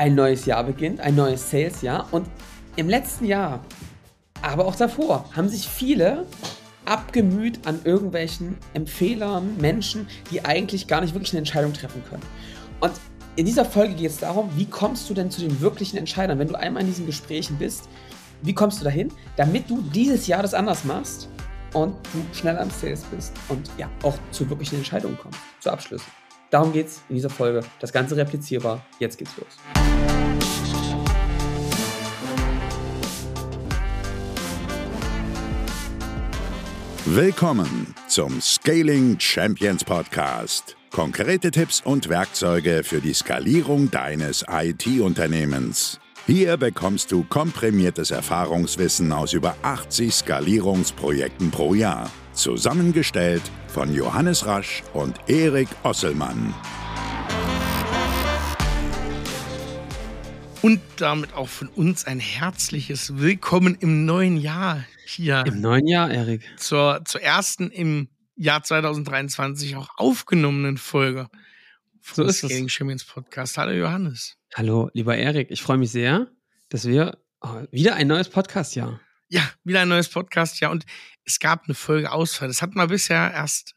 ein neues Jahr beginnt, ein neues Sales-Jahr. Und im letzten Jahr, aber auch davor, haben sich viele abgemüht an irgendwelchen Empfehlern, Menschen, die eigentlich gar nicht wirklich eine Entscheidung treffen können. Und in dieser Folge geht es darum, wie kommst du denn zu den wirklichen Entscheidern, wenn du einmal in diesen Gesprächen bist, wie kommst du dahin, damit du dieses Jahr das anders machst und du schneller am Sales bist und ja, auch zu wirklichen Entscheidungen kommst, zu Abschlüssen. Darum geht es in dieser Folge. Das Ganze replizierbar. Jetzt geht's los. Willkommen zum Scaling Champions Podcast. Konkrete Tipps und Werkzeuge für die Skalierung deines IT-Unternehmens. Hier bekommst du komprimiertes Erfahrungswissen aus über 80 Skalierungsprojekten pro Jahr. Zusammengestellt von Johannes Rasch und Erik Osselmann. Und damit auch von uns ein herzliches Willkommen im neuen Jahr hier. Im neuen Jahr, Erik. Zur, zur ersten im Jahr 2023 auch aufgenommenen Folge so ist Gaming Champions Podcast. Hallo Johannes. Hallo, lieber Erik. Ich freue mich sehr, dass wir oh, wieder ein neues Podcast-Jahr. Ja, wieder ein neues Podcast-Jahr. Und es gab eine Folge Ausfall. Das hatten wir bisher erst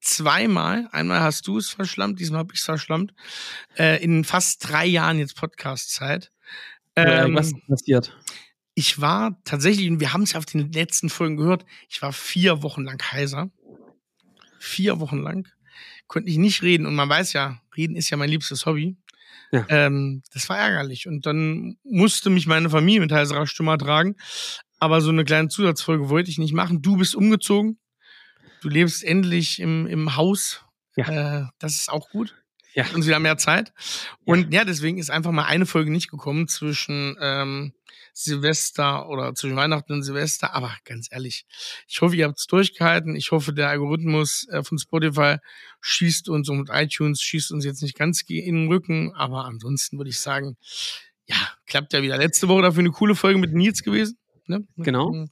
zweimal. Einmal hast du es verschlammt, diesmal habe ich es verschlammt. Äh, in fast drei Jahren jetzt Podcast-Zeit. Ähm, was ist passiert? Ich war tatsächlich, und wir haben es ja auf den letzten Folgen gehört, ich war vier Wochen lang heiser. Vier Wochen lang. Konnte ich nicht reden. Und man weiß ja, reden ist ja mein liebstes Hobby. Ja. Ähm, das war ärgerlich. Und dann musste mich meine Familie mit heiserer Stimme tragen. Aber so eine kleine Zusatzfolge wollte ich nicht machen. Du bist umgezogen. Du lebst endlich im, im Haus. Ja. Äh, das ist auch gut. Ja. Und wir haben mehr Zeit. Und ja. ja, deswegen ist einfach mal eine Folge nicht gekommen zwischen ähm, Silvester oder zwischen Weihnachten und Silvester. Aber ganz ehrlich, ich hoffe, ihr habt es durchgehalten. Ich hoffe, der Algorithmus äh, von Spotify schießt uns und iTunes schießt uns jetzt nicht ganz in den Rücken. Aber ansonsten würde ich sagen, ja, klappt ja wieder. Letzte Woche dafür eine coole Folge mit Nils gewesen. Ne? Genau.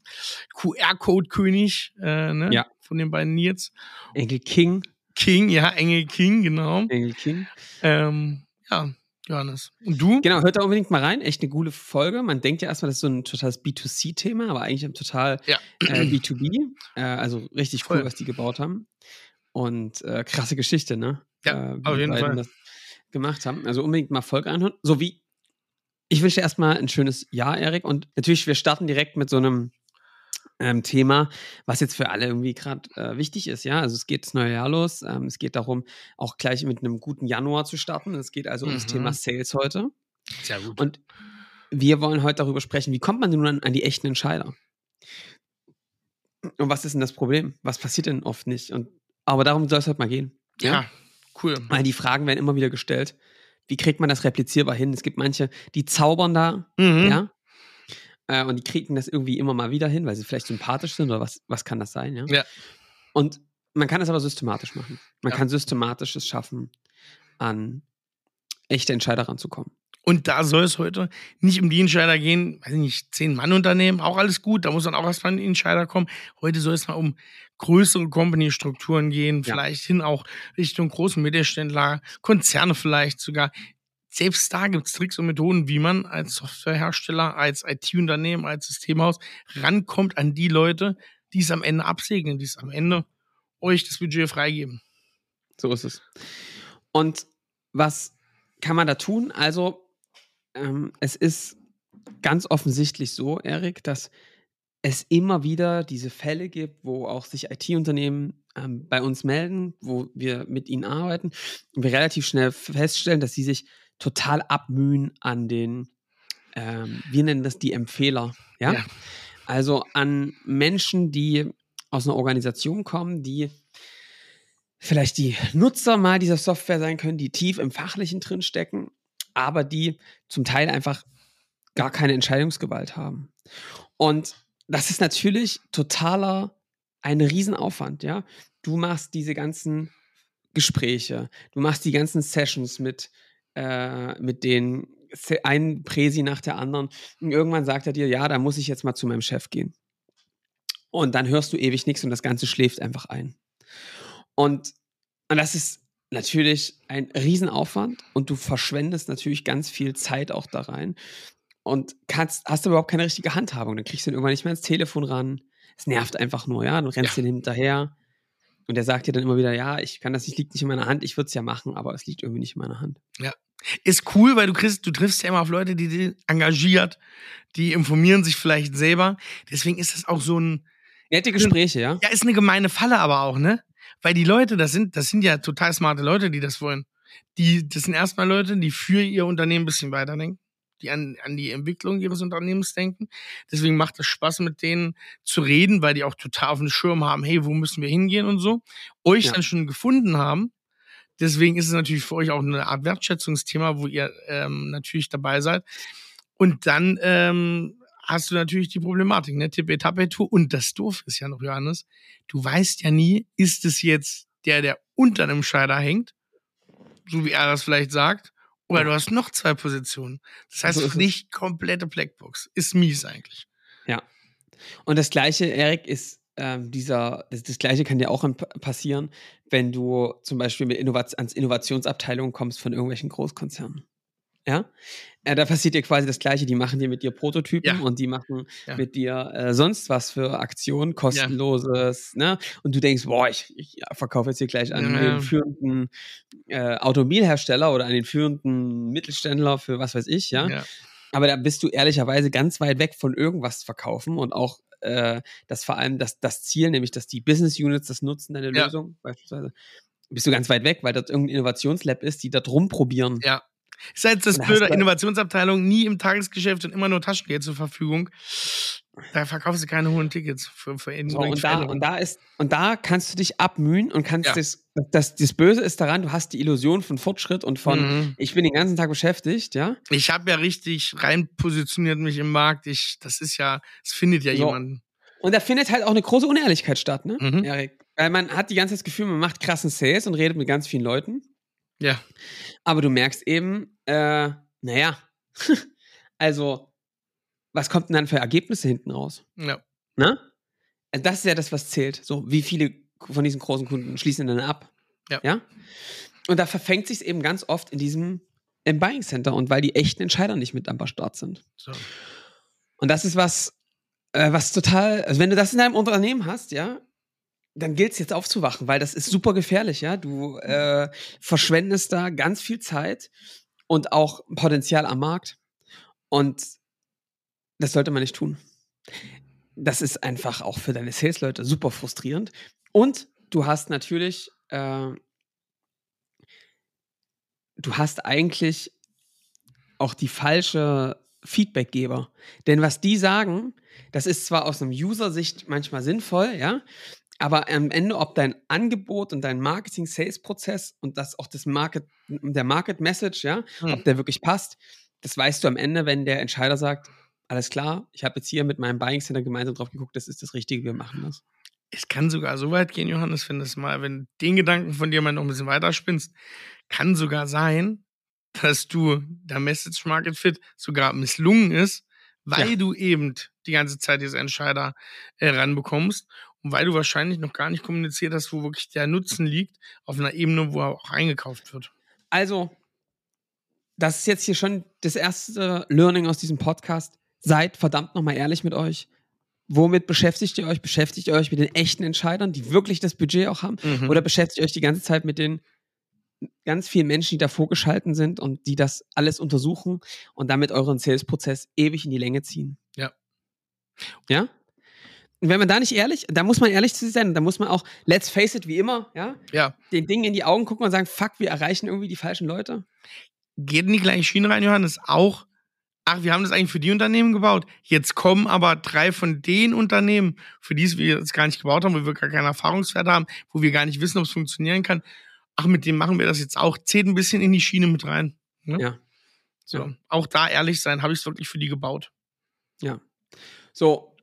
QR-Code-König äh, ne? ja. von den beiden Nils. Engel King. King, ja, Engel King, genau. Engel King. Ähm, ja, Johannes. Und du? Genau, hört da unbedingt mal rein. Echt eine coole Folge. Man denkt ja erstmal, das ist so ein totales B2C-Thema, aber eigentlich ein total ja. äh, B2B. Äh, also richtig cool, Voll. was die gebaut haben. Und äh, krasse Geschichte, ne? Ja, äh, auf jeden Fall. Das gemacht haben. Also unbedingt mal Folge anhören. So wie ich wünsche dir erstmal ein schönes Jahr, Erik. Und natürlich, wir starten direkt mit so einem ähm, Thema, was jetzt für alle irgendwie gerade äh, wichtig ist. Ja, also es geht das neue Jahr los. Ähm, es geht darum, auch gleich mit einem guten Januar zu starten. Es geht also mhm. um das Thema mhm. Sales heute. Sehr gut. Und wir wollen heute darüber sprechen, wie kommt man denn nun an, an die echten Entscheider? Und was ist denn das Problem? Was passiert denn oft nicht? Und, aber darum soll es heute mal gehen. Ja, ja cool. Weil die Fragen werden immer wieder gestellt. Wie kriegt man das replizierbar hin? Es gibt manche, die zaubern da, mhm. ja, äh, und die kriegen das irgendwie immer mal wieder hin, weil sie vielleicht sympathisch sind oder was, was kann das sein, ja? Ja. Und man kann es aber systematisch machen. Man ja. kann systematisch es schaffen, an echte Entscheider ranzukommen. Und da soll es heute nicht um die Entscheider gehen, weiß ich nicht, zehn Mann Unternehmen, auch alles gut, da muss dann auch erstmal ein Entscheider kommen. Heute soll es mal um größere Company-Strukturen gehen, ja. vielleicht hin auch Richtung großen Mittelständler, Konzerne vielleicht sogar selbst da gibt es Tricks und Methoden, wie man als Softwarehersteller, als IT-Unternehmen, als Systemhaus rankommt an die Leute, die es am Ende absegnen, die es am Ende euch das Budget freigeben. So ist es. Und was kann man da tun? Also, ähm, es ist ganz offensichtlich so, Erik, dass es immer wieder diese Fälle gibt, wo auch sich IT-Unternehmen ähm, bei uns melden, wo wir mit ihnen arbeiten und wir relativ schnell feststellen, dass sie sich total abmühen an den, ähm, wir nennen das die Empfehler, ja? ja? Also an Menschen, die aus einer Organisation kommen, die vielleicht die Nutzer mal dieser Software sein können, die tief im Fachlichen drinstecken, aber die zum Teil einfach gar keine Entscheidungsgewalt haben. Und das ist natürlich totaler ein Riesenaufwand, ja. Du machst diese ganzen Gespräche, du machst die ganzen Sessions mit äh, mit den ein Präsi nach der anderen. Und irgendwann sagt er dir, ja, da muss ich jetzt mal zu meinem Chef gehen. Und dann hörst du ewig nichts und das Ganze schläft einfach ein. Und, und das ist natürlich ein Riesenaufwand und du verschwendest natürlich ganz viel Zeit auch da rein und kannst, hast überhaupt keine richtige Handhabung. Dann kriegst du dann irgendwann nicht mehr ins Telefon ran. Es nervt einfach nur, ja. Du rennst ja. dir hinterher. Und er sagt dir dann immer wieder, ja, ich kann das nicht, liegt nicht in meiner Hand, ich würde es ja machen, aber es liegt irgendwie nicht in meiner Hand. Ja. Ist cool, weil du kriegst, du triffst ja immer auf Leute, die sind engagiert, die informieren sich vielleicht selber. Deswegen ist das auch so ein. Nette Gespräche, ja? Ja, ist eine gemeine Falle aber auch, ne? Weil die Leute, das sind, das sind ja total smarte Leute, die das wollen. Die, das sind erstmal Leute, die für ihr Unternehmen ein bisschen weiterdenken die an, an die Entwicklung ihres Unternehmens denken. Deswegen macht es Spaß, mit denen zu reden, weil die auch total auf dem Schirm haben, hey, wo müssen wir hingehen und so. Euch ja. dann schon gefunden haben. Deswegen ist es natürlich für euch auch eine Art Wertschätzungsthema, wo ihr ähm, natürlich dabei seid. Und dann ähm, hast du natürlich die Problematik, ne? Tippe, Etappe, Tour. Und das Doof ist ja noch, Johannes, du weißt ja nie, ist es jetzt der, der unter einem Scheider hängt, so wie er das vielleicht sagt, oder du hast noch zwei Positionen. Das heißt, so nicht komplette Blackbox. Ist mies eigentlich. Ja. Und das Gleiche, Erik, ist ähm, dieser, das, das, Gleiche kann dir auch passieren, wenn du zum Beispiel mit Innovat ans Innovationsabteilung kommst von irgendwelchen Großkonzernen. Ja, äh, da passiert dir quasi das Gleiche. Die machen dir mit dir Prototypen ja. und die machen ja. mit dir äh, sonst was für Aktionen, kostenloses, ja. ne? Und du denkst, boah, ich, ich verkaufe jetzt hier gleich an den führenden äh, Automobilhersteller oder an den führenden Mittelständler für was weiß ich, ja. Aber da bist du ehrlicherweise ganz weit weg von irgendwas verkaufen und auch äh, das vor allem das, das Ziel, nämlich dass die Business Units das nutzen, deine Lösung beispielsweise, bist du ganz weit weg, weil das irgendein Innovationslab ist, die da drum probieren. Ja. Ist halt das blöde, Innovationsabteilung nie im Tagesgeschäft und immer nur Taschengeld zur Verfügung. Da verkaufst du keine hohen Tickets für, für so, und, da, und da ist und da kannst du dich abmühen und kannst ja. das, das das Böse ist daran, du hast die Illusion von Fortschritt und von mhm. ich bin den ganzen Tag beschäftigt, ja? Ich habe ja richtig rein positioniert mich im Markt. Ich das ist ja, es findet ja so. jemanden. Und da findet halt auch eine große Unehrlichkeit statt, ne? Mhm. Erik? Weil man hat die ganze Zeit das Gefühl, man macht krassen Sales und redet mit ganz vielen Leuten. Ja. Aber du merkst eben, äh, naja, also, was kommt denn dann für Ergebnisse hinten raus? Ja. Na? Also das ist ja das, was zählt. So, wie viele von diesen großen Kunden schließen dann ab? Ja. ja? Und da verfängt sich eben ganz oft in diesem im Buying Center und weil die echten Entscheider nicht mit am Start sind. So. Und das ist was, äh, was total, also wenn du das in deinem Unternehmen hast, ja, dann gilt es jetzt aufzuwachen, weil das ist super gefährlich, ja. Du äh, verschwendest da ganz viel Zeit und auch Potenzial am Markt. Und das sollte man nicht tun. Das ist einfach auch für deine Sales-Leute super frustrierend. Und du hast natürlich, äh, du hast eigentlich auch die falsche Feedbackgeber. Denn was die sagen, das ist zwar aus einem User-Sicht manchmal sinnvoll, ja, aber am Ende, ob dein Angebot und dein Marketing-Sales-Prozess und das auch das Market, der Market-Message, ja, hm. ob der wirklich passt, das weißt du am Ende, wenn der Entscheider sagt, alles klar, ich habe jetzt hier mit meinem Buying Center gemeinsam drauf geguckt, das ist das Richtige, wir machen das. Es kann sogar so weit gehen, Johannes, wenn das mal, wenn den Gedanken von dir mal noch ein bisschen weiter spinnst, kann sogar sein, dass du der Message Market Fit sogar misslungen ist, weil ja. du eben die ganze Zeit diese Entscheider äh, ranbekommst und weil du wahrscheinlich noch gar nicht kommuniziert hast, wo wirklich der Nutzen liegt, auf einer Ebene, wo er auch eingekauft wird. Also, das ist jetzt hier schon das erste Learning aus diesem Podcast. Seid verdammt nochmal ehrlich mit euch. Womit beschäftigt ihr euch? Beschäftigt ihr euch mit den echten Entscheidern, die wirklich das Budget auch haben? Mhm. Oder beschäftigt ihr euch die ganze Zeit mit den ganz vielen Menschen, die davor geschalten sind und die das alles untersuchen und damit euren Sales-Prozess ewig in die Länge ziehen? Ja. Ja? Und wenn man da nicht ehrlich, da muss man ehrlich zu sich sein, da muss man auch, let's face it, wie immer, ja, ja. den Dingen in die Augen gucken und sagen, fuck, wir erreichen irgendwie die falschen Leute. Geht in die gleiche Schiene rein, Johannes, auch, ach, wir haben das eigentlich für die Unternehmen gebaut. Jetzt kommen aber drei von den Unternehmen, für die wir es gar nicht gebaut haben, wo wir gar keine Erfahrungswerte haben, wo wir gar nicht wissen, ob es funktionieren kann. Ach, mit dem machen wir das jetzt auch. Zählt ein bisschen in die Schiene mit rein. Ne? Ja. So, ja. auch da ehrlich sein, habe ich es wirklich für die gebaut. Ja. So,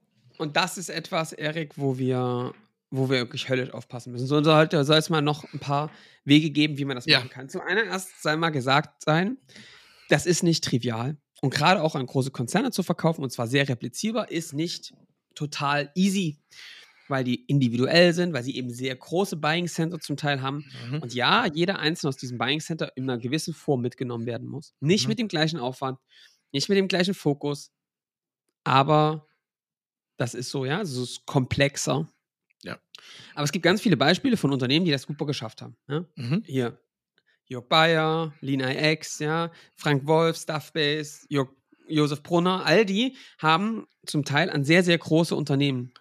und das ist etwas, Erik, wo wir, wo wir wirklich höllisch aufpassen müssen. So sollte, soll es mal noch ein paar Wege geben, wie man das ja. machen kann. Zum einen erst sei mal gesagt sein, das ist nicht trivial. Und gerade auch an große Konzerne zu verkaufen, und zwar sehr replizierbar, ist nicht total easy. weil die individuell sind, weil sie eben sehr große Buying Center zum Teil haben. Mhm. Und ja, jeder einzelne aus diesem Buying Center in einer gewissen Form mitgenommen werden muss. Nicht Mhm. mit dem gleichen Aufwand, nicht mit dem gleichen Fokus, aber das ist so, ja, es ist komplexer. Ja. Aber es gibt ganz viele Beispiele von Unternehmen, die das super geschafft haben. Ja? Mhm. Hier, Jörg Bayer, Lean IX, ja, Frank Wolf, Stuffbase, Jörg, Josef Brunner, all die haben zum Teil an sehr, sehr große Unternehmen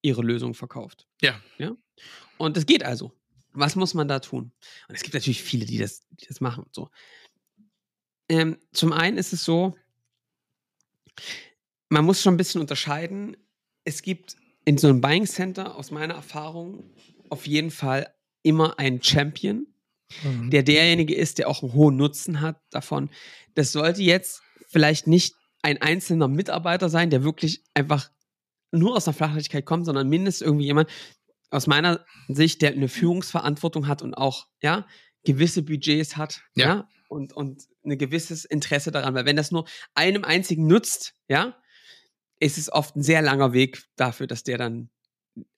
ihre Lösung verkauft. Ja. ja. Und es geht also. Was muss man da tun? Und es gibt natürlich viele, die das, die das machen. So. Ähm, zum einen ist es so, man muss schon ein bisschen unterscheiden. Es gibt in so einem Buying Center aus meiner Erfahrung auf jeden Fall immer einen Champion, Mhm. der derjenige ist, der auch einen hohen Nutzen hat davon. Das sollte jetzt vielleicht nicht ein einzelner Mitarbeiter sein, der wirklich einfach nur aus der Flachlichkeit kommt, sondern mindestens irgendwie jemand aus meiner Sicht, der eine Führungsverantwortung hat und auch ja gewisse Budgets hat, ja, Ja. und und ein gewisses Interesse daran, weil wenn das nur einem einzigen nützt, ja, ist es oft ein sehr langer Weg dafür, dass der dann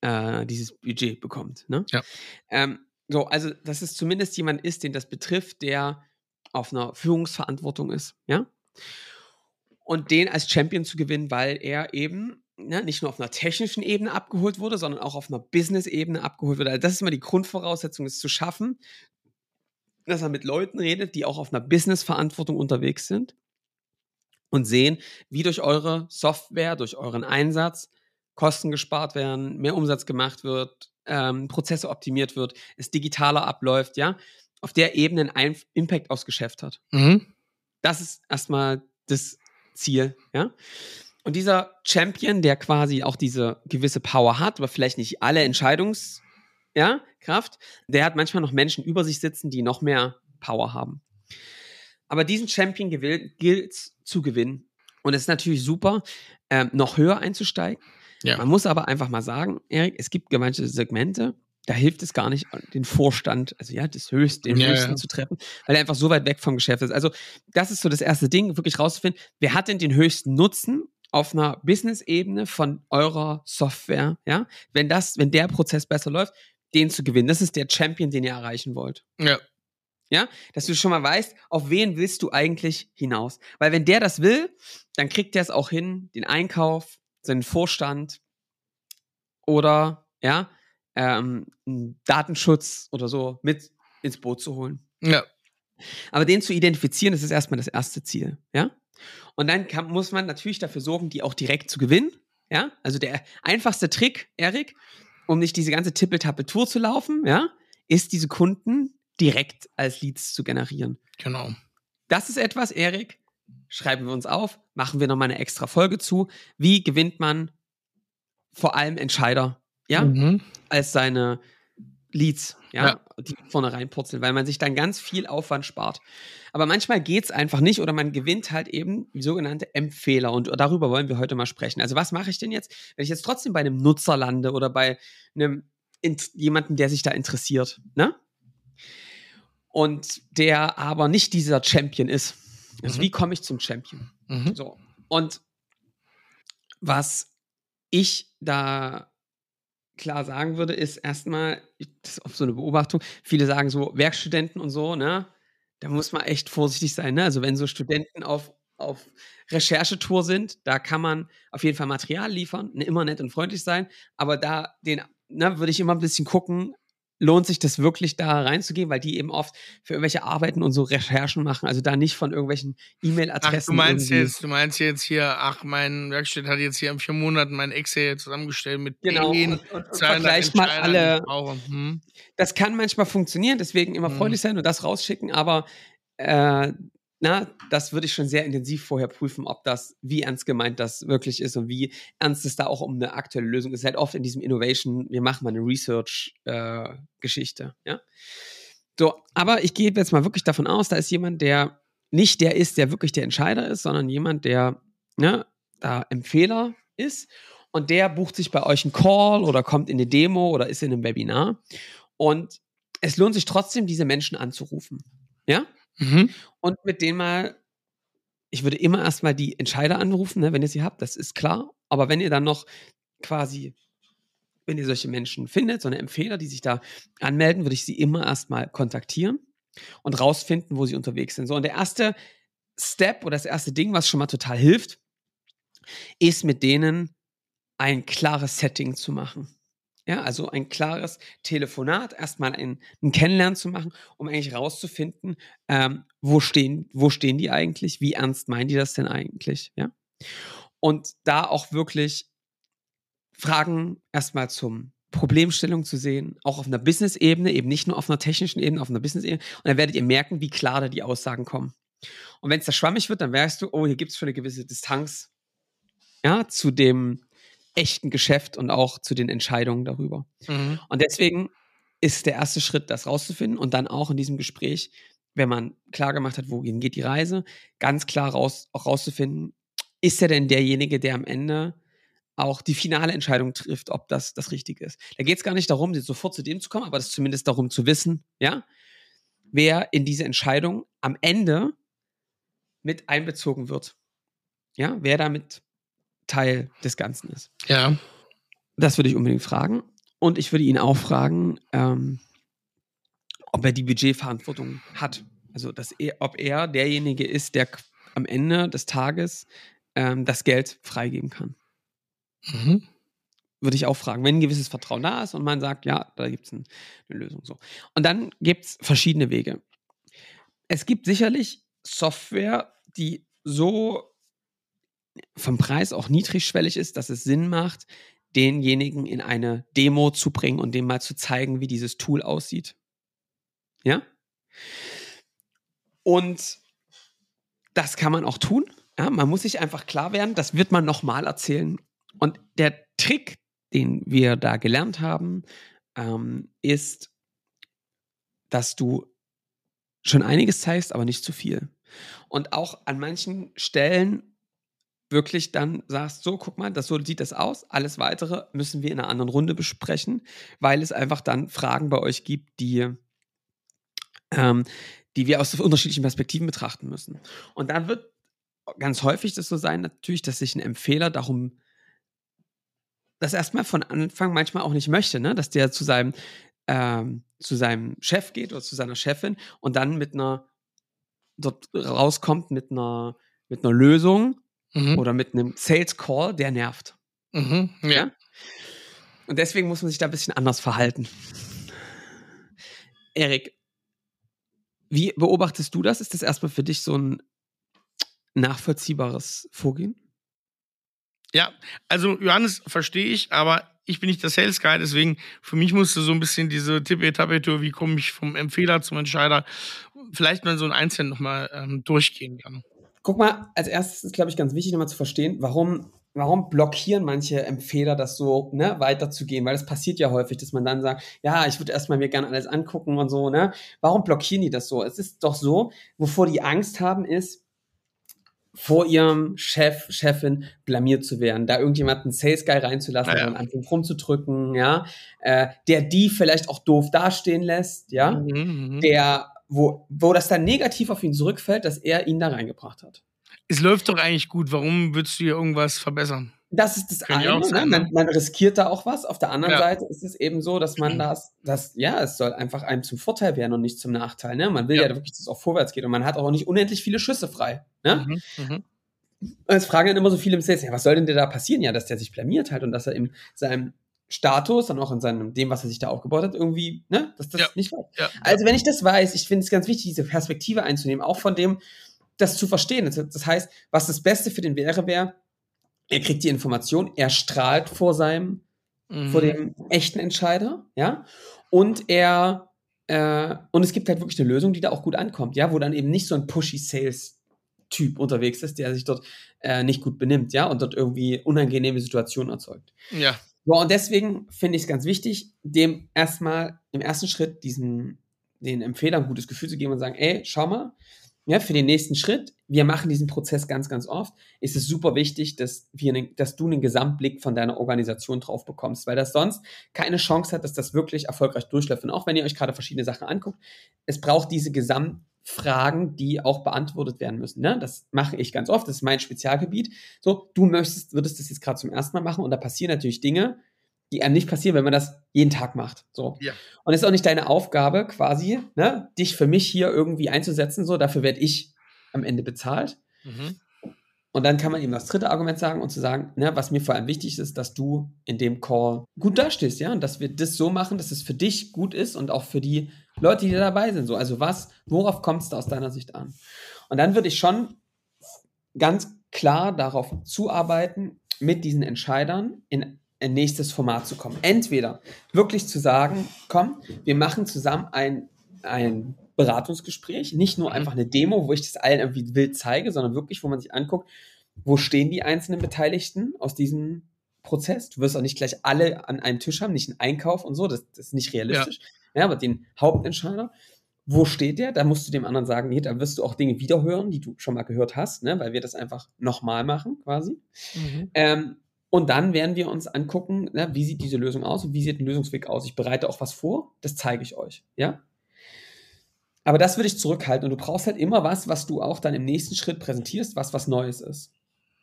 äh, dieses Budget bekommt. Ne? Ja. Ähm, so, also, dass es zumindest jemand ist, den das betrifft, der auf einer Führungsverantwortung ist, ja. Und den als Champion zu gewinnen, weil er eben ne, nicht nur auf einer technischen Ebene abgeholt wurde, sondern auch auf einer Business-Ebene abgeholt wurde. Also das ist immer die Grundvoraussetzung, es zu schaffen, dass er mit Leuten redet, die auch auf einer Business-Verantwortung unterwegs sind und sehen, wie durch eure Software, durch euren Einsatz Kosten gespart werden, mehr Umsatz gemacht wird, ähm, Prozesse optimiert wird, es digitaler abläuft, ja, auf der Ebene einen Einf Impact aufs Geschäft hat. Mhm. Das ist erstmal das Ziel, ja. Und dieser Champion, der quasi auch diese gewisse Power hat, aber vielleicht nicht alle Entscheidungs, ja, der hat manchmal noch Menschen über sich sitzen, die noch mehr Power haben. Aber diesen Champion gilt zu gewinnen. Und es ist natürlich super, ähm, noch höher einzusteigen. Ja. Man muss aber einfach mal sagen, Erik, es gibt manche Segmente, da hilft es gar nicht, den Vorstand, also ja, das Höchste, den Ja, Höchsten ja. zu treffen, weil er einfach so weit weg vom Geschäft ist. Also, das ist so das erste Ding, wirklich rauszufinden, wer hat denn den höchsten Nutzen auf einer Business-Ebene von eurer Software, ja? Wenn das, wenn der Prozess besser läuft, den zu gewinnen. Das ist der Champion, den ihr erreichen wollt. Ja. Ja, dass du schon mal weißt, auf wen willst du eigentlich hinaus? Weil wenn der das will, dann kriegt der es auch hin, den Einkauf, seinen Vorstand oder ja, ähm, einen Datenschutz oder so mit ins Boot zu holen. Ja. Aber den zu identifizieren, das ist erstmal das erste Ziel, ja. Und dann kann, muss man natürlich dafür sorgen, die auch direkt zu gewinnen, ja. Also der einfachste Trick, Erik, um nicht diese ganze Tippeltappe-Tour zu laufen, ja, ist diese Kunden direkt als Leads zu generieren. Genau. Das ist etwas, Erik, schreiben wir uns auf, machen wir nochmal eine extra Folge zu. Wie gewinnt man vor allem Entscheider, ja, Mhm. als seine Leads, ja, Ja. die vorne reinpurzeln, weil man sich dann ganz viel Aufwand spart. Aber manchmal geht's einfach nicht oder man gewinnt halt eben sogenannte Empfehler und darüber wollen wir heute mal sprechen. Also was mache ich denn jetzt, wenn ich jetzt trotzdem bei einem Nutzer lande oder bei einem jemanden, der sich da interessiert, ne? Und der aber nicht dieser Champion ist. Also Mhm. wie komme ich zum Champion? Mhm. So. Und was ich da klar sagen würde, ist erstmal, das ist auf so eine Beobachtung, viele sagen so, Werkstudenten und so, ne? Da muss man echt vorsichtig sein, ne? Also wenn so Studenten auf, auf Recherchetour sind, da kann man auf jeden Fall Material liefern, ne, immer nett und freundlich sein, aber da den, ne, würde ich immer ein bisschen gucken, lohnt sich das wirklich da reinzugehen, weil die eben oft für irgendwelche Arbeiten und so Recherchen machen, also da nicht von irgendwelchen Ach, E-Mail-Adressen. du meinst irgendwie- jetzt, du meinst jetzt hier, ach, mein Werkstatt hat jetzt hier in vier Monaten mein Excel zusammengestellt mit Genau, den und, und, und 200 vergleicht mal alle. Hm. Das kann manchmal funktionieren, deswegen immer Mhm. freundlich sein und das rausschicken, aber äh, na, das würde ich schon sehr intensiv vorher prüfen, ob das, wie ernst gemeint das wirklich ist und wie ernst es da auch um eine aktuelle Lösung ist. Halt oft in diesem Innovation, wir machen mal eine Research-Geschichte, ja. So, aber ich gehe jetzt mal wirklich davon aus, da ist jemand, der nicht der ist, der wirklich der Entscheider ist, sondern jemand, der ne, da Empfehler ist und der bucht sich bei euch einen Call oder kommt in eine Demo oder ist in einem Webinar und es lohnt sich trotzdem, diese Menschen anzurufen. Ja? Mhm. Und mit denen mal, ich würde immer erstmal die Entscheider anrufen, ne, wenn ihr sie habt, das ist klar. Aber wenn ihr dann noch quasi wenn ihr solche Menschen findet, so eine Empfehler, die sich da anmelden, würde ich sie immer erstmal kontaktieren und rausfinden, wo sie unterwegs sind. So, und der erste Step oder das erste Ding, was schon mal total hilft, ist mit denen ein klares Setting zu machen. Ja, also ein klares Telefonat, erstmal ein, ein Kennenlernen zu machen, um eigentlich rauszufinden, ähm, wo, stehen, wo stehen die eigentlich, wie ernst meinen die das denn eigentlich, ja. Und da auch wirklich Fragen erstmal zum Problemstellung zu sehen, auch auf einer Business-Ebene, eben nicht nur auf einer technischen Ebene, auf einer Business-Ebene. Und dann werdet ihr merken, wie klar da die Aussagen kommen. Und wenn es da schwammig wird, dann merkst du, oh, hier gibt es schon eine gewisse Distanz ja, zu dem echten Geschäft und auch zu den Entscheidungen darüber. Mhm. Und deswegen ist der erste Schritt, das rauszufinden und dann auch in diesem Gespräch, wenn man klar gemacht hat, wohin geht die Reise, ganz klar raus, auch rauszufinden, ist er denn derjenige, der am Ende auch die finale Entscheidung trifft, ob das das Richtige ist. Da geht es gar nicht darum, sofort zu dem zu kommen, aber es ist zumindest darum zu wissen, ja, wer in diese Entscheidung am Ende mit einbezogen wird. Ja, wer damit Teil des Ganzen ist. Ja. Das würde ich unbedingt fragen. Und ich würde ihn auch fragen, ähm, ob er die Budgetverantwortung hat. Also, dass er, ob er derjenige ist, der am Ende des Tages ähm, das Geld freigeben kann. Mhm. Würde ich auch fragen, wenn ein gewisses Vertrauen da ist und man sagt, ja, da gibt es ein, eine Lösung. So. Und dann gibt es verschiedene Wege. Es gibt sicherlich Software, die so vom Preis auch niedrigschwellig ist, dass es Sinn macht, denjenigen in eine Demo zu bringen und dem mal zu zeigen, wie dieses Tool aussieht. Ja? Und das kann man auch tun. Ja, man muss sich einfach klar werden, das wird man nochmal erzählen. Und der Trick, den wir da gelernt haben, ähm, ist, dass du schon einiges zeigst, aber nicht zu viel. Und auch an manchen Stellen wirklich dann sagst, so, guck mal, das, so sieht das aus. Alles weitere müssen wir in einer anderen Runde besprechen, weil es einfach dann Fragen bei euch gibt, die, ähm, die wir aus unterschiedlichen Perspektiven betrachten müssen. Und dann wird ganz häufig das so sein, natürlich, dass sich ein Empfehler darum das erstmal von Anfang manchmal auch nicht möchte, ne? dass der zu seinem, ähm, zu seinem Chef geht oder zu seiner Chefin und dann mit einer, dort rauskommt mit einer, mit einer Lösung, mhm. oder mit einem Sales Call, der nervt. Mhm, ja. ja. Und deswegen muss man sich da ein bisschen anders verhalten. Erik, wie beobachtest du das? Ist das erstmal für dich so ein nachvollziehbares Vorgehen? Ja, also Johannes verstehe ich, aber ich bin nicht der Sales Guy, deswegen für mich musste so ein bisschen diese Tippe-Etappe-Tour, wie komme ich vom Empfehler zum Entscheider, vielleicht mal so ein Einzelnen nochmal ähm, durchgehen kann. Guck mal, als erstes ist, glaube ich, ganz wichtig, nochmal zu verstehen, warum, warum blockieren manche Empfehler das so, ne, weiterzugehen? Weil es passiert ja häufig, dass man dann sagt, ja, ich würde erstmal mir gerne alles angucken und so, ne? Warum blockieren die das so? Es ist doch so, wovor die Angst haben, ist, vor ihrem Chef, Chefin blamiert zu werden, da irgendjemanden Sales Guy reinzulassen ja, ja. und anfängt rumzudrücken, ja, äh, der die vielleicht auch doof dastehen lässt, ja, mhm, mhm. der wo, wo das dann negativ auf ihn zurückfällt, dass er ihn da reingebracht hat. Es läuft doch eigentlich gut. Warum würdest du hier irgendwas verbessern? Das ist das Kann eine. Sein, ne? man, man, riskiert da auch was. Auf der anderen ja. Seite ist es eben so, dass man das, das, ja, es soll einfach einem zum Vorteil werden und nicht zum Nachteil. Ne? Man will ja, ja wirklich, dass es auch vorwärts geht und man hat auch nicht unendlich viele Schüsse frei. Ne? Mhm, mhm. Jetzt fragen dann immer so viele im Sales, ja, was soll denn da passieren? Ja, dass der sich blamiert halt und dass er in seinem Status und auch in seinem, dem, was er sich da aufgebaut hat, irgendwie, ne, dass das ja. nicht war. Ja. Also, wenn ich das weiß, ich finde es ganz wichtig, diese Perspektive einzunehmen, auch von dem, das zu verstehen. Das, das heißt, was das Beste für den wäre, wäre, er kriegt die Information, er strahlt vor seinem, mhm. vor dem echten Entscheider, ja, und er, äh, und es gibt halt wirklich eine Lösung, die da auch gut ankommt, ja, wo dann eben nicht so ein pushy Sales Typ unterwegs ist, der sich dort äh, nicht gut benimmt, ja, und dort irgendwie unangenehme Situationen erzeugt. Ja. So, und deswegen finde ich es ganz wichtig, dem erstmal im ersten Schritt diesen, den Empfehlern ein gutes Gefühl zu geben und sagen, ey, schau mal, ja, für den nächsten Schritt, wir machen diesen Prozess ganz, ganz oft, ist es super wichtig, dass, wir ne, dass du einen Gesamtblick von deiner Organisation drauf bekommst, weil das sonst keine Chance hat, dass das wirklich erfolgreich durchläuft. Und auch wenn ihr euch gerade verschiedene Sachen anguckt, es braucht diese Gesamt Fragen, die auch beantwortet werden müssen. Ne? Das mache ich ganz oft, das ist mein Spezialgebiet. So, du möchtest, würdest das jetzt gerade zum ersten Mal machen und da passieren natürlich Dinge, die einem nicht passieren, wenn man das jeden Tag macht. So. Ja. Und es ist auch nicht deine Aufgabe, quasi, ne, dich für mich hier irgendwie einzusetzen. So, dafür werde ich am Ende bezahlt. Mhm. Und dann kann man eben das dritte Argument sagen und zu sagen, ne, was mir vor allem wichtig ist, dass du in dem Call gut dastehst, ja, und dass wir das so machen, dass es für dich gut ist und auch für die Leute, die dabei sind. So, also was, worauf es da aus deiner Sicht an? Und dann würde ich schon ganz klar darauf zuarbeiten, mit diesen Entscheidern in ein nächstes Format zu kommen. Entweder wirklich zu sagen, komm, wir machen zusammen ein, ein Beratungsgespräch, nicht nur einfach eine Demo, wo ich das allen irgendwie wild zeige, sondern wirklich, wo man sich anguckt, wo stehen die einzelnen Beteiligten aus diesem Prozess. Du wirst auch nicht gleich alle an einem Tisch haben, nicht einen Einkauf und so, das, das ist nicht realistisch. Ja. aber den Hauptentscheider, wo steht der? Da musst du dem anderen sagen, nee, da wirst du auch Dinge wiederhören, die du schon mal gehört hast, ne? weil wir das einfach nochmal machen quasi. Mhm. Ähm, und dann werden wir uns angucken, ne, wie sieht diese Lösung aus und wie sieht ein Lösungsweg aus. Ich bereite auch was vor, das zeige ich euch, ja. Aber das würde ich zurückhalten und du brauchst halt immer was, was du auch dann im nächsten Schritt präsentierst, was was Neues ist.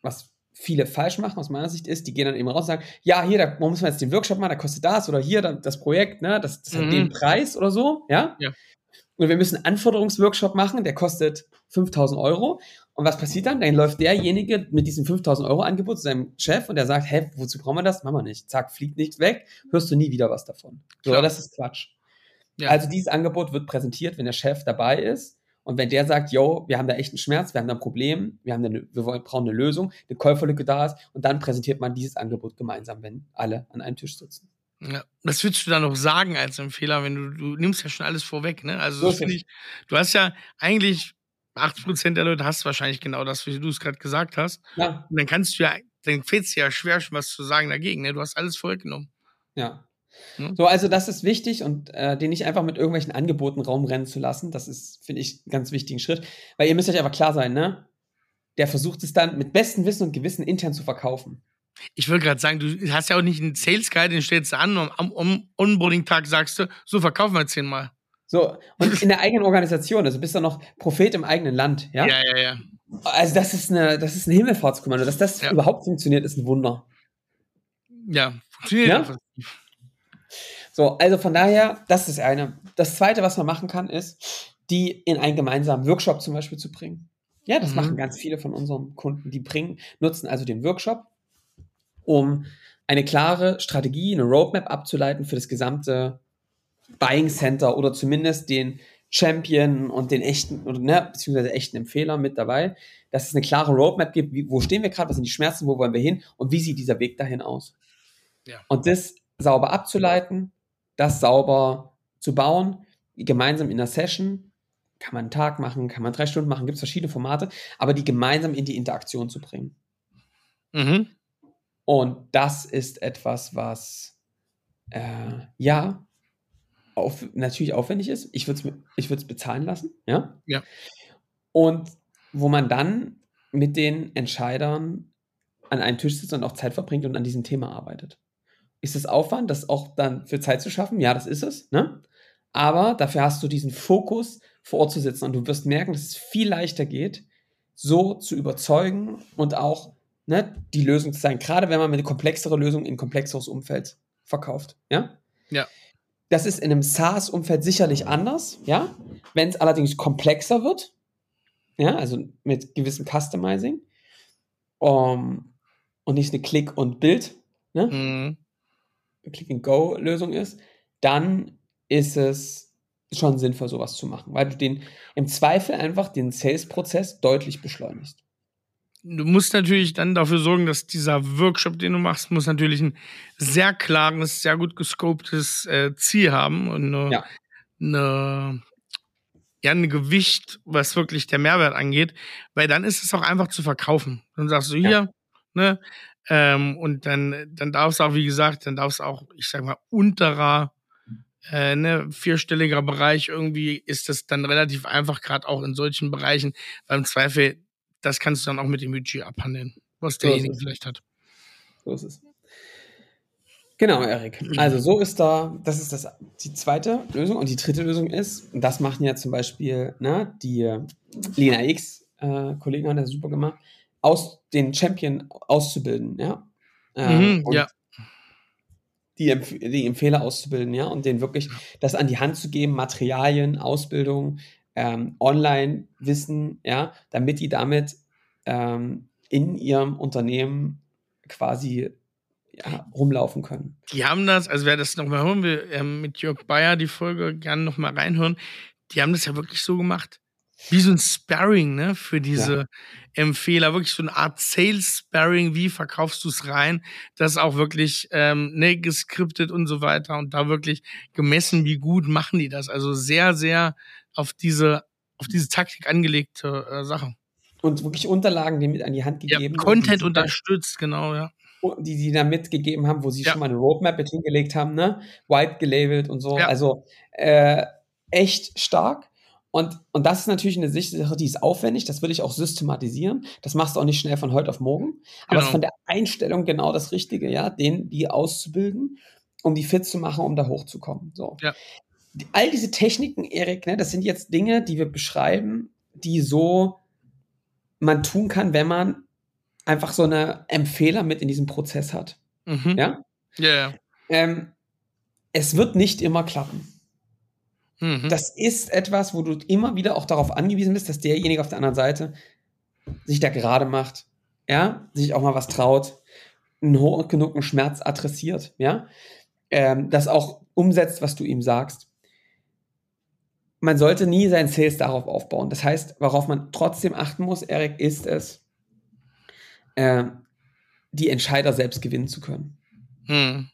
Was viele falsch machen aus meiner Sicht ist, die gehen dann eben raus und sagen, ja, hier, da muss man jetzt den Workshop machen, da kostet das oder hier das Projekt, ne, das, das hat Mhm. den Preis oder so, ja. Ja. Und wir müssen einen Anforderungsworkshop machen, der kostet 5000 Euro. Und was passiert dann? Dann läuft derjenige mit diesem 5000 Euro Angebot zu seinem Chef und der sagt, hä, wozu brauchen wir das? Machen wir nicht. Zack, fliegt nichts weg, hörst du nie wieder was davon. So, das ist Quatsch. Ja. Also dieses Angebot wird präsentiert, wenn der Chef dabei ist und wenn der sagt, yo, wir haben da echt einen Schmerz, wir haben da ein Problem, wir, haben eine, wir wollen, brauchen eine Lösung, eine Käuferlücke da ist und dann präsentiert man dieses Angebot gemeinsam, wenn alle an einem Tisch sitzen. Ja, das würdest du dann noch sagen als Empfehler, wenn du, du nimmst ja schon alles vorweg, ne? Also So ich, du hast ja eigentlich 80% der Leute hast wahrscheinlich genau das, wie du es gerade gesagt hast. Ja, Und dann kannst du ja, dann fällt es dir ja schwer, schon was zu sagen dagegen, ne? Du hast alles vorweggenommen. ja. Hm? So, also das ist wichtig und äh, den nicht einfach mit irgendwelchen Angeboten Raumrennen zu lassen, das ist, finde ich, einen ganz wichtigen Schritt. Weil ihr müsst euch einfach klar sein, ne? Der versucht es dann mit bestem Wissen und Gewissen intern zu verkaufen. Ich will gerade sagen, du hast ja auch nicht einen Sales Guide, den stellst du an und am am Onboarding-Tag sagst du, so verkaufen wir zehnmal. So, und in der eigenen Organisation, also bist du noch Prophet im eigenen Land, ja? ja, ja. ja. Also das ist eine, das ist ein Himmelfahrtskommando. Dass das Ja. überhaupt funktioniert, ist ein Wunder. Ja, funktioniert. Ja? So, also von daher, das ist das eine. Das zweite, was man machen kann, ist, die in einen gemeinsamen Workshop zum Beispiel zu bringen. Ja, das Mhm. machen ganz viele von unseren Kunden. Die bringen, nutzen also den Workshop, um eine klare Strategie, eine Roadmap abzuleiten für das gesamte Buying Center oder zumindest den Champion und den echten, oder ne, beziehungsweise echten Empfehler mit dabei, dass es eine klare Roadmap gibt, wie, wo stehen wir gerade, was sind die Schmerzen, wo wollen wir hin und wie sieht dieser Weg dahin aus. Ja. Und das sauber abzuleiten, das sauber zu bauen, gemeinsam in der Session, kann man einen Tag machen, kann man drei Stunden machen, gibt es verschiedene Formate, aber die gemeinsam in die Interaktion zu bringen. Mhm. Und das ist etwas, was äh, ja auf, natürlich aufwendig ist. Ich würde es ich würd's bezahlen lassen, ja. Ja. Und wo man dann mit den Entscheidern an einem Tisch sitzt und auch Zeit verbringt und an diesem Thema arbeitet. Ist es Aufwand, das auch dann für Zeit zu schaffen? Ja, das ist es. Ne? Aber dafür hast du diesen Fokus, vor Ort zu sitzen und du wirst merken, dass es viel leichter geht, so zu überzeugen und auch ne, die Lösung zu sein. Gerade wenn man eine komplexere Lösung in ein komplexeres Umfeld verkauft. Ja? Ja. Das ist in einem SaaS-Umfeld sicherlich anders, ja. Wenn es allerdings komplexer wird, ja, also mit gewissem Customizing um, und nicht eine Click- und Bild, ne? Mhm. Click-and-Go-Lösung ist, dann ist es schon sinnvoll, sowas zu machen, weil du den im Zweifel einfach den Sales-Prozess deutlich beschleunigst. Du musst natürlich dann dafür sorgen, dass dieser Workshop, den du machst, muss natürlich ein sehr klares, sehr gut gescoptes äh, Ziel haben und eine, Ja. eine, ja, ein Gewicht, was wirklich der Mehrwert angeht, weil dann ist es auch einfach zu verkaufen. Dann sagst du Ja. hier, ne, ähm, und dann, dann darfst du auch, wie gesagt, dann darfst du auch, ich sag mal, unterer, äh, ne, vierstelliger Bereich irgendwie ist das dann relativ einfach, gerade auch in solchen Bereichen, weil im Zweifel, das kannst du dann auch mit dem Budget abhandeln, was So derjenige es. vielleicht hat. So ist es. Genau, Erik. Also so ist da, das ist das, die zweite Lösung. Und die dritte Lösung ist, und das machen ja zum Beispiel ne, die äh, Lena X, äh, Kollegen haben das super gemacht, aus den Champion auszubilden, ja. Äh, Mhm, ja. die, die Empfehler auszubilden, ja, und denen wirklich das an die Hand zu geben, Materialien, Ausbildung, ähm, Online-Wissen, ja, damit die damit ähm, in ihrem Unternehmen quasi ja, rumlaufen können. Die haben das, also wer das nochmal hören will, ähm, mit Jörg Bayer die Folge gerne nochmal reinhören, die haben das ja wirklich so gemacht, wie so ein Sparring, ne, für diese ja. Empfehler, wirklich so eine Art Sales-Sparring, wie verkaufst du es rein, das auch wirklich ähm, ne, geskriptet und so weiter und da wirklich gemessen, wie gut machen die das. Also sehr, sehr auf diese, auf diese Taktik angelegte äh, Sache. Und wirklich Unterlagen, die mit an die Hand gegeben ja, Content unterstützt, genau, ja. Die sie da mitgegeben haben, wo sie ja. schon mal eine Roadmap mit hingelegt haben, ne? White gelabelt und so. Ja. Also äh, echt stark. Und, und das ist natürlich eine Sache, die ist aufwendig, das würde ich auch systematisieren. Das machst du auch nicht schnell von heute auf morgen. Aber es ist genau. von der Einstellung genau das Richtige, ja, den, die auszubilden, um die fit zu machen, um da hochzukommen. So. Ja. All diese Techniken, Erik, ne, das sind jetzt Dinge, die wir beschreiben, die so man tun kann, wenn man einfach so eine Empfehler mit in diesem Prozess hat. Mhm. Ja? Ja, yeah. ähm, es wird nicht immer klappen. Mhm. Das ist etwas, wo du immer wieder auch darauf angewiesen bist, dass derjenige auf der anderen Seite sich da gerade macht, ja, sich auch mal was traut, einen hoch genug Schmerz adressiert, ja, ähm, das auch umsetzt, was du ihm sagst. Man sollte nie seinen Sales darauf aufbauen. Das heißt, worauf man trotzdem achten muss, Erik, ist es, äh, die Entscheider selbst gewinnen zu können. Mhm.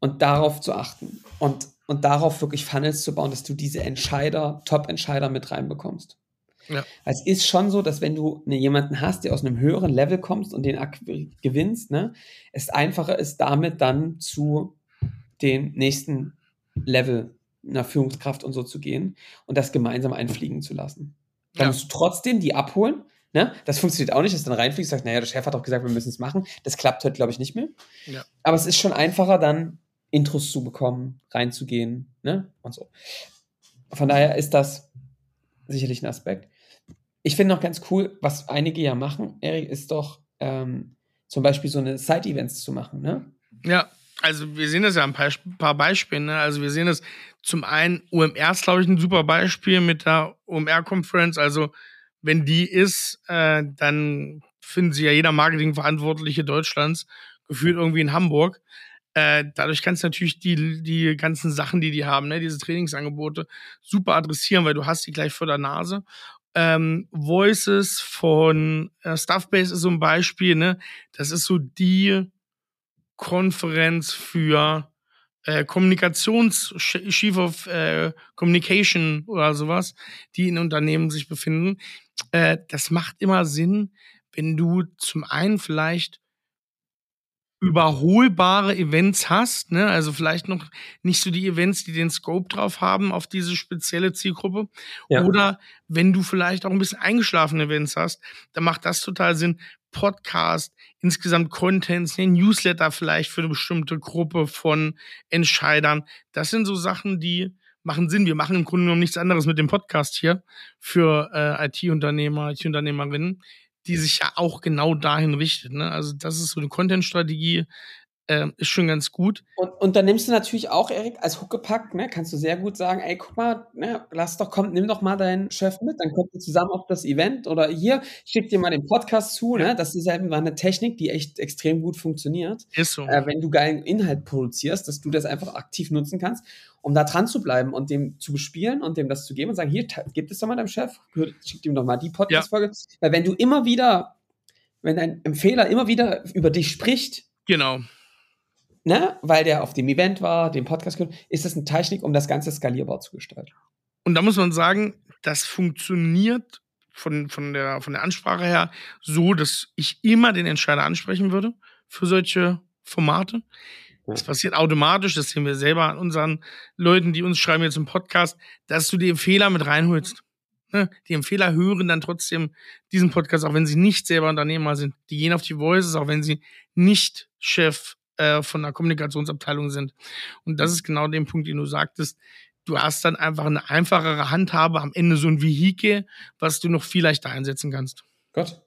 Und darauf zu achten. Und und darauf wirklich Funnels zu bauen, dass du diese Entscheider, Top-Entscheider mit reinbekommst. Ja. Es ist schon so, dass wenn du ne, jemanden hast, der aus einem höheren Level kommst und den gewinnst, ne, es einfacher ist, damit dann zu den nächsten Level einer Führungskraft und so zu gehen und das gemeinsam einfliegen zu lassen. Dann ja. musst du trotzdem die abholen. Ne? Das funktioniert auch nicht, dass du dann reinfliegst und sagst, naja, der Chef hat doch gesagt, wir müssen es machen. Das klappt heute, glaube ich, nicht mehr. Ja. Aber es ist schon einfacher, dann Intros zu bekommen, reinzugehen, ne? Und so. Von daher ist das sicherlich ein Aspekt. Ich finde noch ganz cool, was einige ja machen, Erik, ist doch ähm, zum Beispiel so eine Side-Events zu machen, ne? Ja, also wir sehen das ja ein paar, paar Beispiele, ne? Also wir sehen das zum einen, UMR ist, glaube ich, ein super Beispiel mit der UMR-Conference. Also wenn die ist, äh, dann finden sie ja jeder Marketingverantwortliche Deutschlands gefühlt irgendwie in Hamburg. Äh, dadurch kannst du natürlich die, die ganzen Sachen, die die haben, ne, diese Trainingsangebote, super adressieren, weil du hast die gleich vor der Nase. Ähm, Voices von äh, Stuffbase ist so ein Beispiel, ne? Das ist so die Konferenz für äh, Kommunikations Chief of äh, Communication oder sowas, die in Unternehmen sich befinden. Äh, das macht immer Sinn, wenn du zum einen vielleicht überholbare Events hast, ne? also vielleicht noch nicht so die Events, die den Scope drauf haben auf diese spezielle Zielgruppe. Ja. Oder wenn du vielleicht auch ein bisschen eingeschlafene Events hast, dann macht das total Sinn. Podcast, insgesamt Contents, ein Newsletter vielleicht für eine bestimmte Gruppe von Entscheidern. Das sind so Sachen, die machen Sinn. Wir machen im Grunde genommen nichts anderes mit dem Podcast hier für äh, IT-Unternehmer, IT-Unternehmerinnen die sich ja auch genau dahin richtet. Ne? Also das ist so eine Content-Strategie, äh, ist schon ganz gut. Und, und dann nimmst du natürlich auch, Erik, als Huckepack, ne, kannst du sehr gut sagen, ey, guck mal, ne, lass doch, komm, nimm doch mal deinen Chef mit, dann kommt ihr zusammen auf das Event oder hier, schick dir mal den Podcast zu, ne? Das ist eben eine Technik, die echt extrem gut funktioniert. Ist so. Äh, wenn du geilen Inhalt produzierst, dass du das einfach aktiv nutzen kannst, um da dran zu bleiben und dem zu bespielen und dem das zu geben und sagen, hier, gib es doch mal deinem Chef, schick ihm doch mal die Podcast-Folge. Ja. Weil wenn du immer wieder, wenn ein Empfehler immer wieder über dich spricht, Genau ne, weil der auf dem Event war, dem Podcast gehört, ist das eine Technik, um das Ganze skalierbar zu gestalten. Und da muss man sagen, das funktioniert von, von, der, von der Ansprache her so, dass ich immer den Entscheider ansprechen würde für solche Formate. Das passiert automatisch, das sehen wir selber an unseren Leuten, die uns schreiben jetzt im Podcast, dass du die Empfehler mit reinholst. Ne? Die Empfehler hören dann trotzdem diesen Podcast, auch wenn sie nicht selber Unternehmer sind. Die gehen auf die Voices, auch wenn sie nicht Chef äh, von der Kommunikationsabteilung sind. Und das ist genau der Punkt, den du sagtest. Du hast dann einfach eine einfachere Handhabe, am Ende so ein Vehikel, was du noch viel leichter einsetzen kannst. Gott.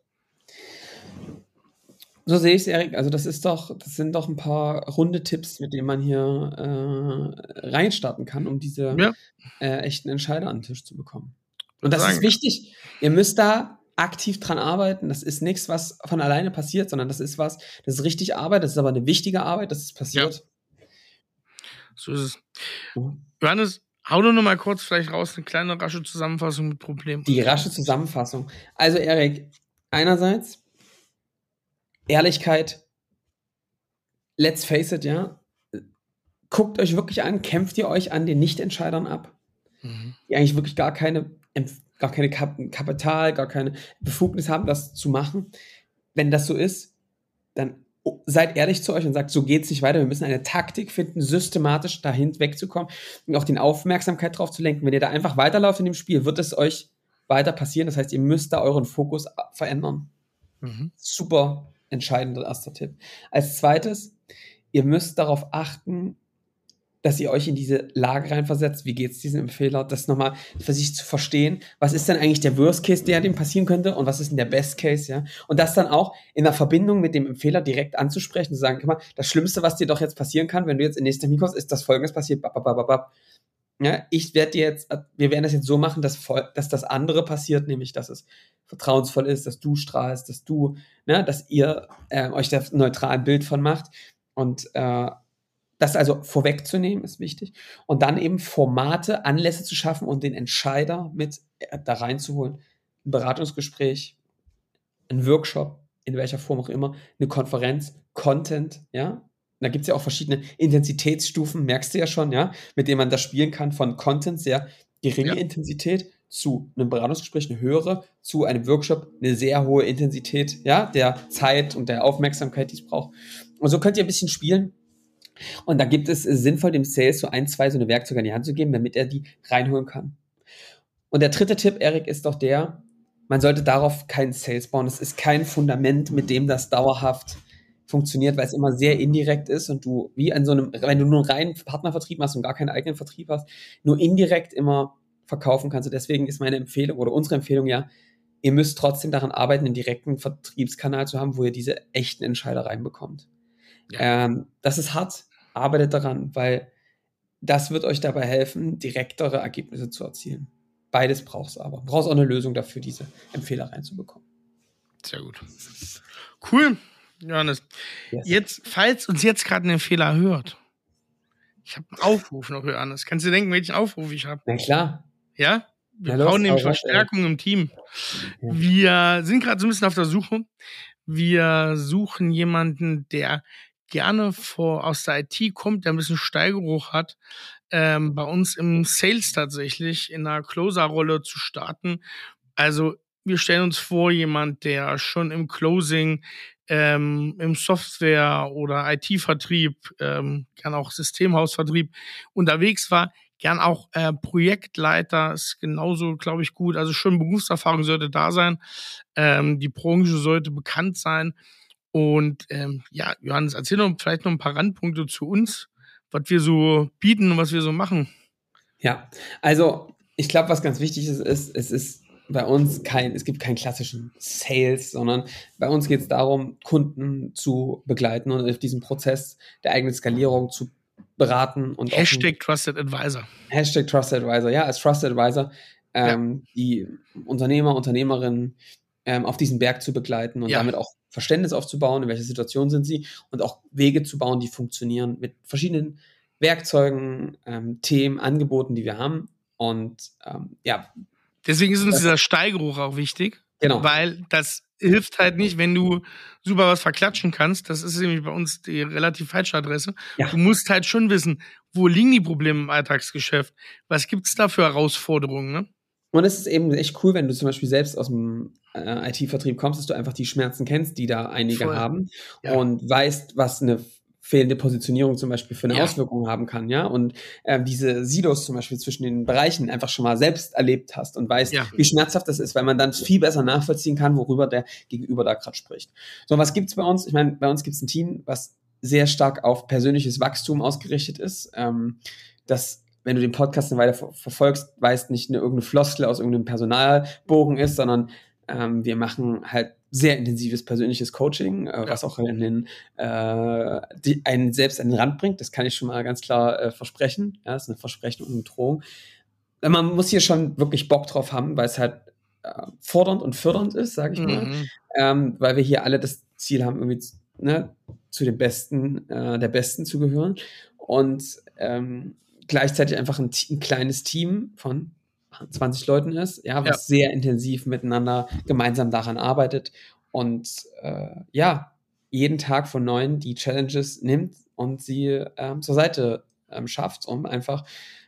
So sehe ich es, Erik. Also das ist doch, das sind doch ein paar runde Tipps, mit denen man hier äh, reinstarten kann, um diese ja. äh, echten Entscheider an den Tisch zu bekommen. Und das ist wichtig. Ihr müsst da aktiv dran arbeiten. Das ist nichts, was von alleine passiert, sondern das ist was, das ist richtig Arbeit, das ist aber eine wichtige Arbeit, dass es passiert. Ja. So ist es. Johannes, hau nur noch mal kurz vielleicht raus eine kleine rasche Zusammenfassung mit Problemen. Die rasche Zusammenfassung. Also Erik, einerseits Ehrlichkeit, let's face it, ja. Guckt euch wirklich an, kämpft ihr euch an den Nichtentscheidern ab, mhm. die eigentlich wirklich gar keine, gar keine Kapital, gar keine Befugnis haben, das zu machen. Wenn das so ist, dann seid ehrlich zu euch und sagt, so geht es nicht weiter. Wir müssen eine Taktik finden, systematisch dahin wegzukommen und auch die Aufmerksamkeit drauf zu lenken. Wenn ihr da einfach weiterlauft in dem Spiel, wird es euch weiter passieren. Das heißt, ihr müsst da euren Fokus verändern. Mhm. Super entscheidender erster Tipp. Als zweites, ihr müsst darauf achten, dass ihr euch in diese Lage reinversetzt, wie geht es diesem Empfehler, das nochmal für sich zu verstehen, was ist denn eigentlich der Worst Case, der dem passieren könnte und was ist denn der Best Case, ja? Und das dann auch in der Verbindung mit dem Empfehler direkt anzusprechen, zu sagen, guck mal, das Schlimmste, was dir doch jetzt passieren kann, wenn du jetzt in nächster Termin kommst, ist das folgendes passiert, babababab. Ja, ich werde dir jetzt, wir werden das jetzt so machen, dass, dass das andere passiert, nämlich, dass es vertrauensvoll ist, dass du strahlst, dass du, ne, dass ihr äh, euch da neutral ein Bild von macht. Und äh, das also vorwegzunehmen ist wichtig. Und dann eben Formate, Anlässe zu schaffen und den Entscheider mit äh, da reinzuholen. Ein Beratungsgespräch, ein Workshop, in welcher Form auch immer, eine Konferenz, Content, ja, da gibt es ja auch verschiedene Intensitätsstufen, merkst du ja schon, ja, mit denen man das spielen kann, von Content sehr geringe ja. Intensität zu einem Beratungsgespräch eine höhere, zu einem Workshop eine sehr hohe Intensität, ja, der Zeit und der Aufmerksamkeit, die es braucht. Und so könnt ihr ein bisschen spielen. Und da gibt es sinnvoll dem Sales so ein, zwei so eine Werkzeuge an die Hand zu geben, damit er die reinholen kann. Und der dritte Tipp, Erik, ist doch der, man sollte darauf keinen Sales bauen. Es ist kein Fundament, mit dem das dauerhaft funktioniert, weil es immer sehr indirekt ist und du wie an so einem, wenn du nur einen reinen Partnervertrieb machst und gar keinen eigenen Vertrieb hast, nur indirekt immer verkaufen kannst. Und deswegen ist meine Empfehlung oder unsere Empfehlung ja, ihr müsst trotzdem daran arbeiten, einen direkten Vertriebskanal zu haben, wo ihr diese echten Entscheider reinbekommt. Ja. Ähm, das ist hart, arbeitet daran, weil das wird euch dabei helfen, direktere Ergebnisse zu erzielen. Beides brauchst du aber. Du brauchst auch eine Lösung dafür, diese Empfehler reinzubekommen. Sehr gut. Cool. Johannes. Yes. Jetzt, falls uns jetzt gerade ein Fehler hört, ich habe einen Aufruf noch, Johannes. Kannst du denken, welchen Aufruf ich habe? Na klar. Ja? Wir ja, brauchen nämlich Verstärkung im Team. Wir sind gerade so ein bisschen auf der Suche. Wir suchen jemanden, der gerne vor, aus der IT kommt, der ein bisschen Steigeruch hat, ähm, bei uns im Sales tatsächlich in einer Closer-Rolle zu starten. Also wir stellen uns vor, jemand, der schon im Closing ähm, im Software- oder IT-Vertrieb, ähm, gern auch Systemhausvertrieb unterwegs war, gern auch äh, Projektleiter ist genauso, glaube ich, gut. Also schon Berufserfahrung sollte da sein. Ähm, die Branche sollte bekannt sein. Und ähm, ja, Johannes, erzähl noch vielleicht noch ein paar Randpunkte zu uns, was wir so bieten und was wir so machen. Ja, also ich glaube, was ganz wichtig ist, ist, es ist bei uns kein, es gibt keinen klassischen Sales, sondern bei uns geht es darum, Kunden zu begleiten und auf diesem Prozess der eigenen Skalierung zu beraten und Hashtag Trusted Advisor. Hashtag Trusted Advisor, ja, als Trusted Advisor ähm, ja. die Unternehmer, Unternehmerinnen ähm, auf diesen Berg zu begleiten und ja. damit auch Verständnis aufzubauen, in welcher Situation sind sie und auch Wege zu bauen, die funktionieren mit verschiedenen Werkzeugen, ähm, Themen, Angeboten, die wir haben. Und ähm, ja, Deswegen ist uns dieser Steigeruch auch wichtig. Genau. Weil das hilft halt nicht, wenn du super was verklatschen kannst. Das ist nämlich bei uns die relativ falsche Adresse. Ja. Du musst halt schon wissen, wo liegen die Probleme im Alltagsgeschäft? Was gibt es da für Herausforderungen? Ne? Und es ist eben echt cool, wenn du zum Beispiel selbst aus dem äh, IT-Vertrieb kommst, dass du einfach die Schmerzen kennst, die da einige Voll. haben ja. und weißt, was eine fehlende Positionierung zum Beispiel für eine ja. Auswirkung haben kann, ja, und äh, diese Silos zum Beispiel zwischen den Bereichen einfach schon mal selbst erlebt hast und weißt, ja. wie schmerzhaft das ist, weil man dann viel besser nachvollziehen kann, worüber der Gegenüber da gerade spricht. So, was gibt's bei uns? Ich meine, bei uns gibt's ein Team, was sehr stark auf persönliches Wachstum ausgerichtet ist. Ähm, das wenn du den Podcast eine Weile ver verfolgst, weißt nicht eine irgendeine Floskel aus irgendeinem Personalbogen ist, sondern ähm, wir machen halt sehr intensives persönliches Coaching, äh, was auch in den, äh, die, einen selbst an den Rand bringt. Das kann ich schon mal ganz klar äh, versprechen. Ja, das ist eine Versprechen und eine Drohung. Man muss hier schon wirklich Bock drauf haben, weil es halt äh, fordernd und fördernd ist, sage ich mal. Mhm. Ähm, weil wir hier alle das Ziel haben, irgendwie zu, ne, zu den Besten, äh, der Besten zu gehören. Und ähm, gleichzeitig einfach ein, ein kleines Team von 20 Leuten ist, ja, was ja. sehr intensiv miteinander gemeinsam daran arbeitet und äh, ja, jeden Tag von neun die Challenges nimmt und sie ähm, zur Seite ähm, schafft, um einfach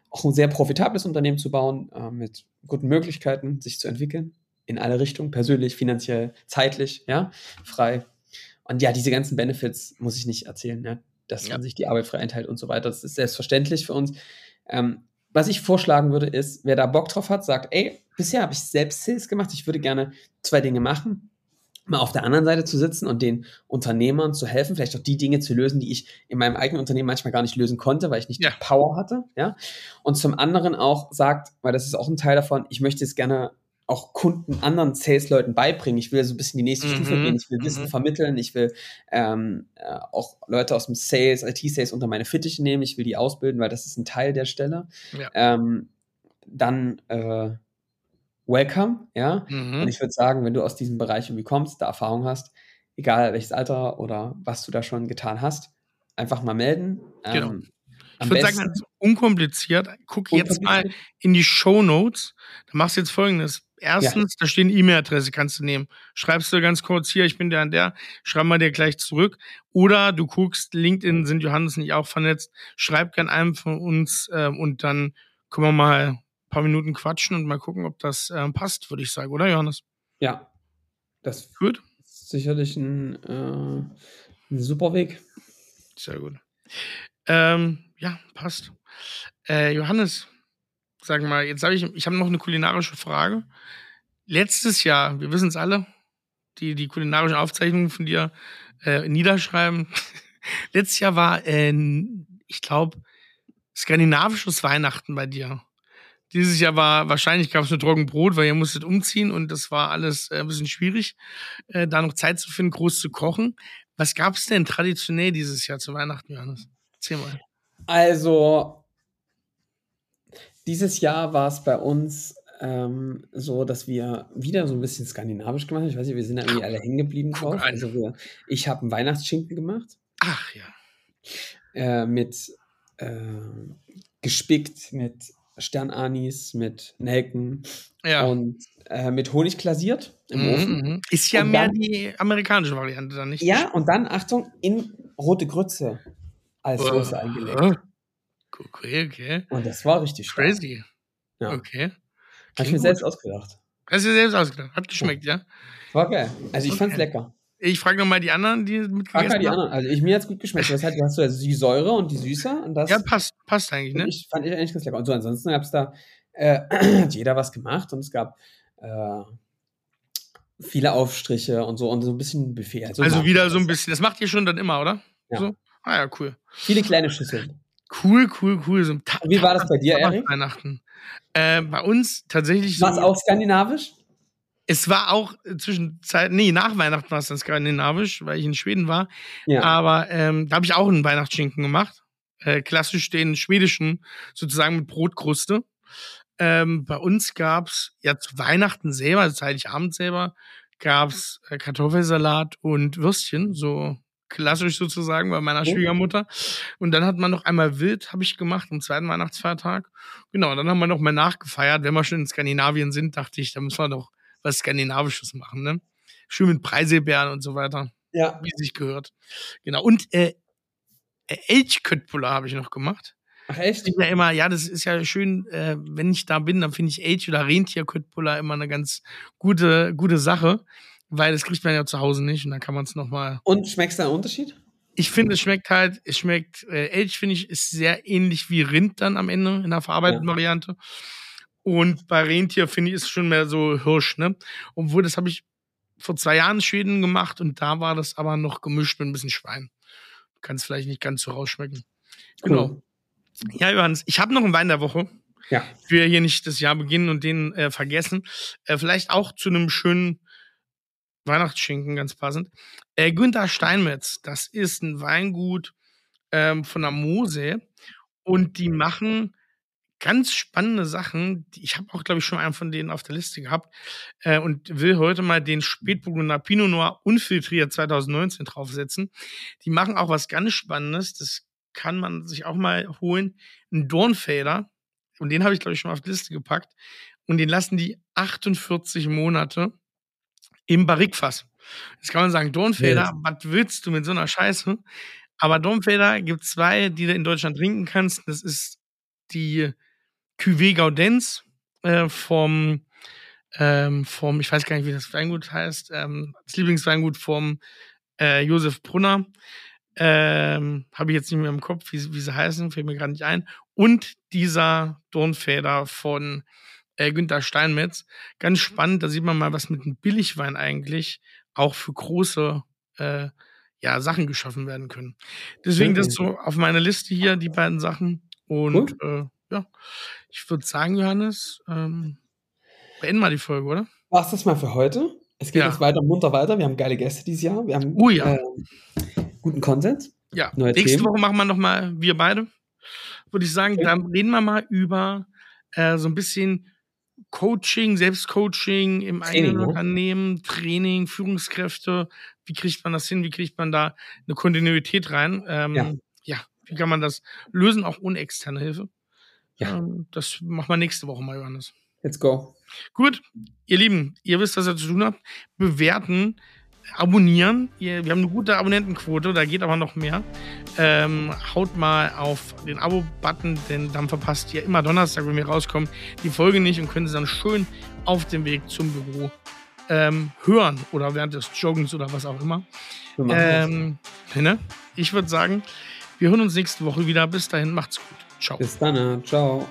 auch ein sehr profitables Unternehmen zu bauen, äh, mit guten Möglichkeiten, sich zu entwickeln, in alle Richtungen, persönlich, finanziell, zeitlich, ja, frei. Und ja, diese ganzen Benefits muss ich nicht erzählen, ja, dass ja. man sich die Arbeit frei einteilt und so weiter. Das ist selbstverständlich für uns. Ähm, was ich vorschlagen würde, ist, wer da Bock drauf hat, sagt, ey, bisher habe ich selbst Sales gemacht, ich würde gerne zwei Dinge machen. Mal auf der anderen Seite zu sitzen und den Unternehmern zu helfen, vielleicht auch die Dinge zu lösen, die ich in meinem eigenen Unternehmen manchmal gar nicht lösen konnte, weil ich nicht ja. die Power hatte, ja. Und zum anderen auch sagt, weil das ist auch ein Teil davon, ich möchte es gerne auch Kunden, anderen Sales-Leuten beibringen. Ich will so ein bisschen die nächste mhm. Stufe gehen. Ich will Wissen mhm. vermitteln. Ich will ähm, äh, auch Leute aus dem Sales, IT-Sales unter meine Fittiche nehmen. Ich will die ausbilden, weil das ist ein Teil der Stelle. Ja. Ähm, dann äh, welcome, ja. Mhm. Und ich würde sagen, wenn du aus diesem Bereich irgendwie kommst, da Erfahrung hast, egal welches Alter oder was du da schon getan hast, einfach mal melden. Genau. Ähm, ich würde sagen, unkompliziert. Guck unkompliziert. jetzt mal in die Show Notes. Da machst du jetzt folgendes. Erstens, ja. da steht eine E-Mail-Adresse, kannst du nehmen. Schreibst du ganz kurz hier, ich bin der an der, schreib mal dir gleich zurück. Oder du guckst, LinkedIn sind Johannes nicht auch vernetzt, schreib gern einem von uns äh, und dann können wir mal ein paar Minuten quatschen und mal gucken, ob das äh, passt, würde ich sagen, oder Johannes? Ja. Das gut. ist sicherlich ein, äh, ein super Weg. Sehr gut. Ähm, ja, passt. Äh, Sag mal, jetzt habe ich, ich habe noch eine kulinarische Frage. Letztes Jahr, wir wissen es alle, die die kulinarischen Aufzeichnungen von dir äh, niederschreiben. Letztes Jahr war, äh, ich glaube, skandinavisches Weihnachten bei dir. Dieses Jahr war wahrscheinlich gab es nur Trockenbrot, weil ihr musstet umziehen und das war alles äh, ein bisschen schwierig, äh, da noch Zeit zu finden, groß zu kochen. Was gab es denn traditionell dieses Jahr zu Weihnachten, Johannes? Erzähl mal. Also, dieses Jahr war es bei uns ähm, so, dass wir wieder so ein bisschen skandinavisch gemacht haben. Ich weiß nicht, wir sind da irgendwie alle hängen geblieben drauf. Also wir, ich habe einen Weihnachtsschinken gemacht. Ach ja. Äh, mit äh, gespickt mit Sternanis, mit Nelken ja. und äh, mit Honig glasiert im mhm, Ofen. Mhm. Ist ja und mehr dann, die amerikanische Variante dann nicht. Ja, und dann, Achtung, in rote Grütze als Soße uh, eingelegt. Okay, okay. Und das war richtig stark. Crazy. Ja. Okay. Habe ich mir selbst ausgedacht. Hast du dir selbst ausgedacht? Hat geschmeckt, ja? War geil. Also ich okay. fand's lecker. Ich frage nochmal die anderen, die mitgegessen haben. die anderen. Also ich, mir hat's gut geschmeckt. Heißt, du hast so die Säure und die Süße. Und das ja, passt, passt eigentlich, ne? Ich fand ich eigentlich ganz lecker. Und so ansonsten gab's da, äh, hat jeder was gemacht und es gab äh, viele Aufstriche und so und so ein bisschen Buffet. Also, also wieder so ein bisschen. Das macht ihr schon dann immer, oder? Ja. So? Ah ja, cool. Viele kleine Schüsseln. Cool, cool, cool. So Wie war das bei dir, Erik? Weihnachten. Äh, bei uns tatsächlich War es auch skandinavisch? Es war auch zwischenzeit, nee, nach Weihnachten war es dann skandinavisch, weil ich in Schweden war. Ja. Aber ähm, da habe ich auch einen Weihnachtsschinken gemacht. Äh, klassisch den schwedischen, sozusagen mit Brotkruste. Ähm, bei uns gab's ja zu Weihnachten selber, also Heiligabend selber, gab's äh, Kartoffelsalat und Würstchen, so klassisch sozusagen bei meiner oh. Schwiegermutter. Und dann hat man noch einmal wild, habe ich gemacht, am zweiten Weihnachtsfeiertag. Genau, dann haben wir noch mal nachgefeiert. Wenn wir schon in Skandinavien sind, dachte ich, da müssen wir doch was Skandinavisches machen, ne? Schön mit Preiselbeeren und so weiter. Ja. Wie sich gehört. Genau. Und äh, Elchköttbullar habe ich noch gemacht. Ach echt? Ich ja immer, ja, das ist ja schön, äh, wenn ich da bin, dann finde ich Elch oder Rentierköttbullar immer eine ganz gute, gute Sache. Weil das kriegt man ja zu Hause nicht und dann kann man es nochmal. Und schmeckst du einen Unterschied? Ich finde, es schmeckt halt, es schmeckt, äh, Elch finde ich, ist sehr ähnlich wie Rind dann am Ende in der verarbeiteten ja. Variante. Und bei Rentier finde ich, ist schon mehr so Hirsch, ne? Obwohl, das habe ich vor zwei Jahren in Schweden gemacht und da war das aber noch gemischt mit ein bisschen Schwein. Du kannst vielleicht nicht ganz so rausschmecken. Cool. Genau. Ja, Johannes, ich habe noch einen Wein der Woche. Ja. Ich will hier nicht das Jahr beginnen und den äh, vergessen. Äh, vielleicht auch zu einem schönen Weihnachtsschinken, ganz passend. Äh, Günther Steinmetz, das ist ein Weingut ähm, von der Mosel und die machen ganz spannende Sachen. Ich habe auch, glaube ich, schon einen von denen auf der Liste gehabt äh, und will heute mal den Spätburgunder Pinot Noir unfiltriert 2019 draufsetzen. Die machen auch was ganz Spannendes. Das kann man sich auch mal holen. Ein Dornfader. Und den habe ich, glaube ich, schon mal auf die Liste gepackt. Und den lassen die 48 Monate im Barrikfass. Jetzt kann man sagen, Dornfelder, yes. was willst du mit so einer Scheiße? Aber Dornfelder gibt zwei, die du in Deutschland trinken kannst. Das ist die Cuvée Gaudenz äh, vom, ähm, vom, ich weiß gar nicht, wie das Weingut heißt, ähm, das Lieblingsweingut vom äh, Josef Brunner. Ähm, Habe ich jetzt nicht mehr im Kopf, wie, wie sie heißen, fällt mir gerade nicht ein. Und dieser Dornfeder von äh, Günther Steinmetz. Ganz spannend, da sieht man mal, was mit einem Billigwein eigentlich auch für große äh, ja, Sachen geschaffen werden können. Deswegen das so auf meiner Liste hier, die beiden Sachen. Und äh, ja, ich würde sagen, Johannes, ähm, beenden mal die Folge, oder? War's das mal für heute? Es geht ja. jetzt weiter munter weiter. Wir haben geile Gäste dieses Jahr. Wir haben oh, ja. äh, guten Content. Ja, Neue nächste Themen. Woche machen wir nochmal wir beide. Würde ich sagen, okay. dann reden wir mal über äh, so ein bisschen Coaching, Selbstcoaching im Training, eigenen ne? Unternehmen, Training, Führungskräfte. Wie kriegt man das hin? Wie kriegt man da eine Kontinuität rein? Ähm, ja. ja. wie kann man das lösen, auch ohne externe Hilfe? Ja. Ähm, das machen wir nächste Woche mal, Johannes. Let's go. Gut, ihr Lieben, ihr wisst, was ihr zu tun habt. Bewerten, abonnieren. Wir haben eine gute Abonnentenquote, da geht aber noch mehr. Ähm, haut mal auf den Abo-Button, denn dann verpasst ihr immer Donnerstag, wenn wir rauskommen, die Folge nicht und können sie dann schön auf dem Weg zum Büro ähm, hören oder während des Joggens oder was auch immer. Ähm, ne? Ich würde sagen, wir hören uns nächste Woche wieder. Bis dahin, macht's gut. Ciao. Bis dann. Ciao.